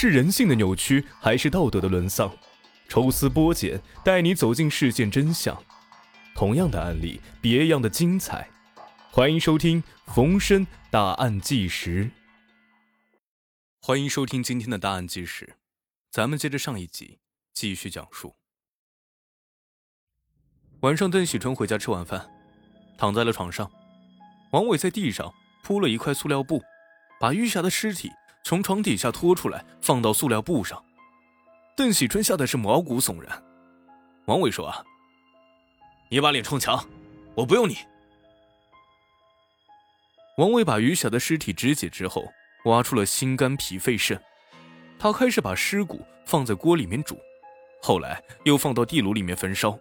是人性的扭曲，还是道德的沦丧？抽丝剥茧，带你走进事件真相。同样的案例，别样的精彩。欢迎收听《逢申大案纪实》。欢迎收听今天的大案纪实。咱们接着上一集继续讲述。晚上，邓喜春回家吃晚饭，躺在了床上。王伟在地上铺了一块塑料布，把玉霞的尸体从床底下拖出来，放到塑料布上。邓喜春吓得是毛骨悚然。王伟说：“啊，你把脸冲墙，我不用你。”王伟把余霞的尸体肢解之后，挖出了心肝脾肺肾。他开始把尸骨放在锅里面煮，后来又放到地炉里面焚烧。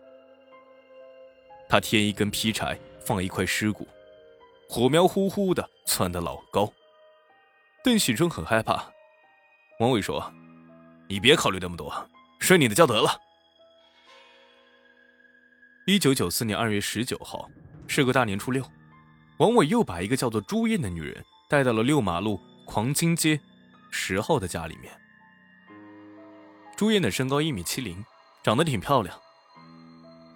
他添一根劈柴，放一块尸骨，火苗呼呼的窜得老高。邓喜春很害怕。王伟说。你别考虑那么多，睡你的觉得了。一九九四年二月十九号，是个大年初六，王伟又把一个叫做朱艳的女人带到了六马路狂金街十号的家里面。朱艳的身高一米七零，长得挺漂亮。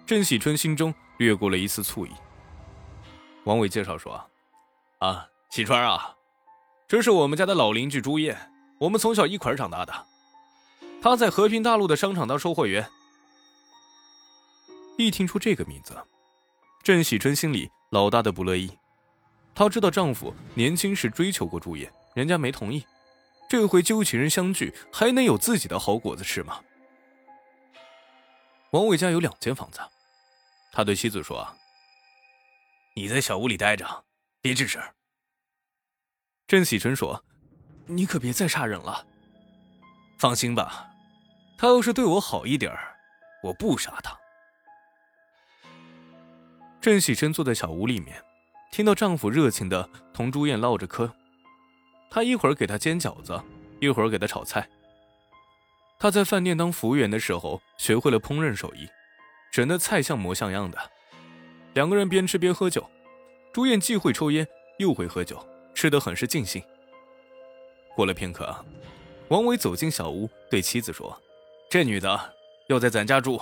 郑喜春心中掠过了一丝醋意。王伟介绍说：“啊，喜春啊，这是我们家的老邻居朱燕，我们从小一块长大的。”他在和平大路的商场当售货员。一听出这个名字，郑喜春心里老大的不乐意。她知道丈夫年轻时追求过朱燕，人家没同意。这回旧情人相聚，还能有自己的好果子吃吗？王伟家有两间房子，他对妻子说：“你在小屋里待着，别吱声。”郑喜春说：“你可别再杀人了。”放心吧。他要是对我好一点我不杀他。郑喜春坐在小屋里面，听到丈夫热情的同朱燕唠着嗑。他一会儿给他煎饺子，一会儿给他炒菜。他在饭店当服务员的时候，学会了烹饪手艺，整的菜像模像样的。两个人边吃边喝酒，朱燕既会抽烟，又会喝酒，吃得很是尽兴。过了片刻，王伟走进小屋，对妻子说。这女的要在咱家住。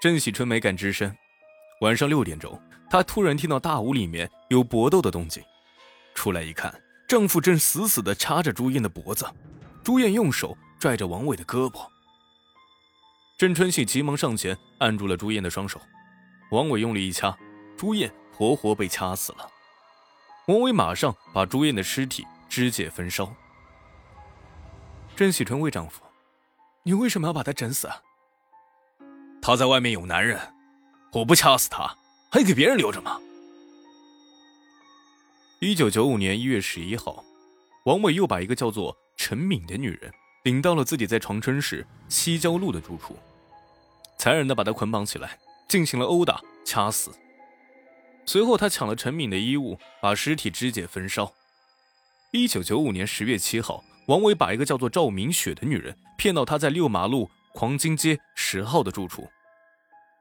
郑喜春没敢吱声。晚上六点钟，她突然听到大屋里面有搏斗的动静，出来一看，丈夫正死死地掐着朱燕的脖子，朱燕用手拽着王伟的胳膊。郑春喜急忙上前按住了朱燕的双手，王伟用力一掐，朱燕活活被掐死了。王伟马上把朱燕的尸体肢解焚烧。郑喜春问丈夫。你为什么要把她整死？他在外面有男人，我不掐死她，还给别人留着吗？一九九五年一月十一号，王伟又把一个叫做陈敏的女人领到了自己在长春市西郊路的住处，残忍的把她捆绑起来，进行了殴打、掐死。随后，他抢了陈敏的衣物，把尸体肢解焚烧。一九九五年十月七号。王伟把一个叫做赵明雪的女人骗到他在六马路黄金街十号的住处，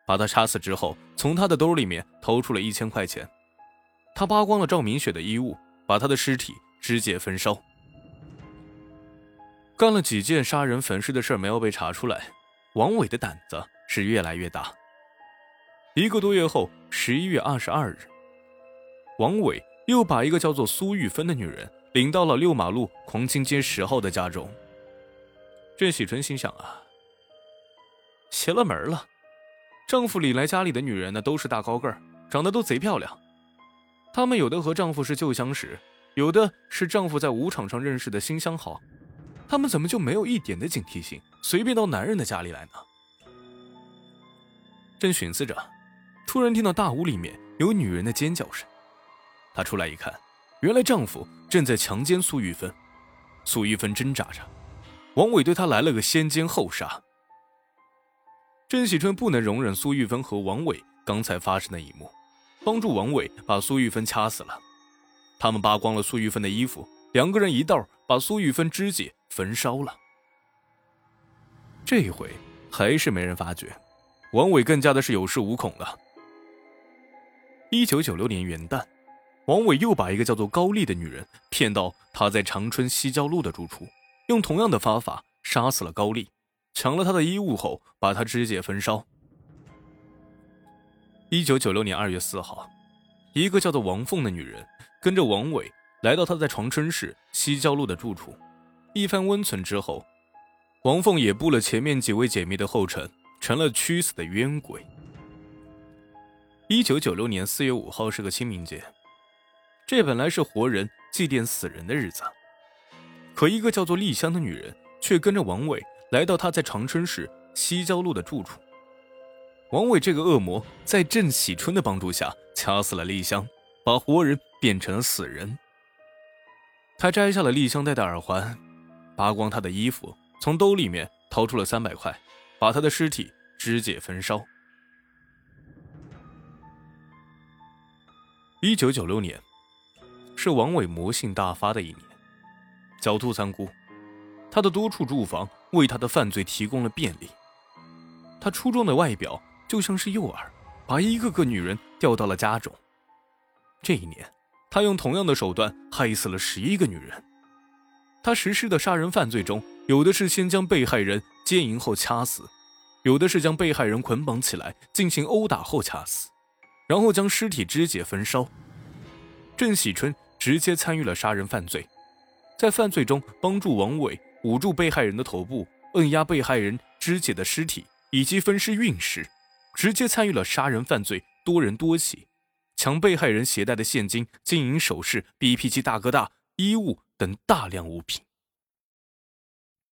把她掐死之后，从她的兜里面掏出了一千块钱。他扒光了赵明雪的衣物，把她的尸体肢解焚烧。干了几件杀人焚尸的事没有被查出来，王伟的胆子是越来越大。一个多月后，十一月二十二日，王伟又把一个叫做苏玉芬的女人。领到了六马路狂金街十号的家中。郑喜春心想啊，邪了门了！丈夫领来家里的女人呢，都是大高个儿，长得都贼漂亮。她们有的和丈夫是旧相识，有的是丈夫在舞场上认识的新相好。她们怎么就没有一点的警惕性，随便到男人的家里来呢？正寻思着，突然听到大屋里面有女人的尖叫声。她出来一看。原来丈夫正在强奸苏玉芬，苏玉芬挣扎着，王伟对她来了个先奸后杀。郑喜春不能容忍苏玉芬和王伟刚才发生的一幕，帮助王伟把苏玉芬掐死了。他们扒光了苏玉芬的衣服，两个人一道把苏玉芬肢解焚烧了。这一回还是没人发觉，王伟更加的是有恃无恐了。一九九六年元旦。王伟又把一个叫做高丽的女人骗到他在长春西郊路的住处，用同样的方法杀死了高丽，抢了他的衣物后，把他肢解焚烧。一九九六年二月四号，一个叫做王凤的女人跟着王伟来到他在长春市西郊路的住处，一番温存之后，王凤也步了前面几位姐妹的后尘，成了屈死的冤鬼。一九九六年四月五号是个清明节，这本来是活人祭奠死人的日子，可一个叫做丽香的女人却跟着王伟来到他在长春市西郊路的住处。王伟这个恶魔在郑喜春的帮助下掐死了丽香，把活人变成了死人。他摘下了丽香戴的耳环，扒光她的衣服，从兜里面掏出了三百块，把她的尸体肢解焚烧。一九九六年，是王伟魔性大发的一年。狡兔三窟，他的多处住房为他的犯罪提供了便利。他出众的外表就像是诱饵，把一个个女人钓到了家中。这一年，他用同样的手段害死了十一个女人。他实施的杀人犯罪中，有的是先将被害人奸淫后掐死，有的是将被害人捆绑起来进行殴打后掐死。然后将尸体肢解焚烧。郑喜春直接参与了杀人犯罪，在犯罪中帮助王伟捂住被害人的头部，摁压被害人肢解的尸体，以及分尸运尸，直接参与了杀人犯罪多人多起，抢被害人携带的现金、金银首饰、BP 机大哥大、衣物等大量物品。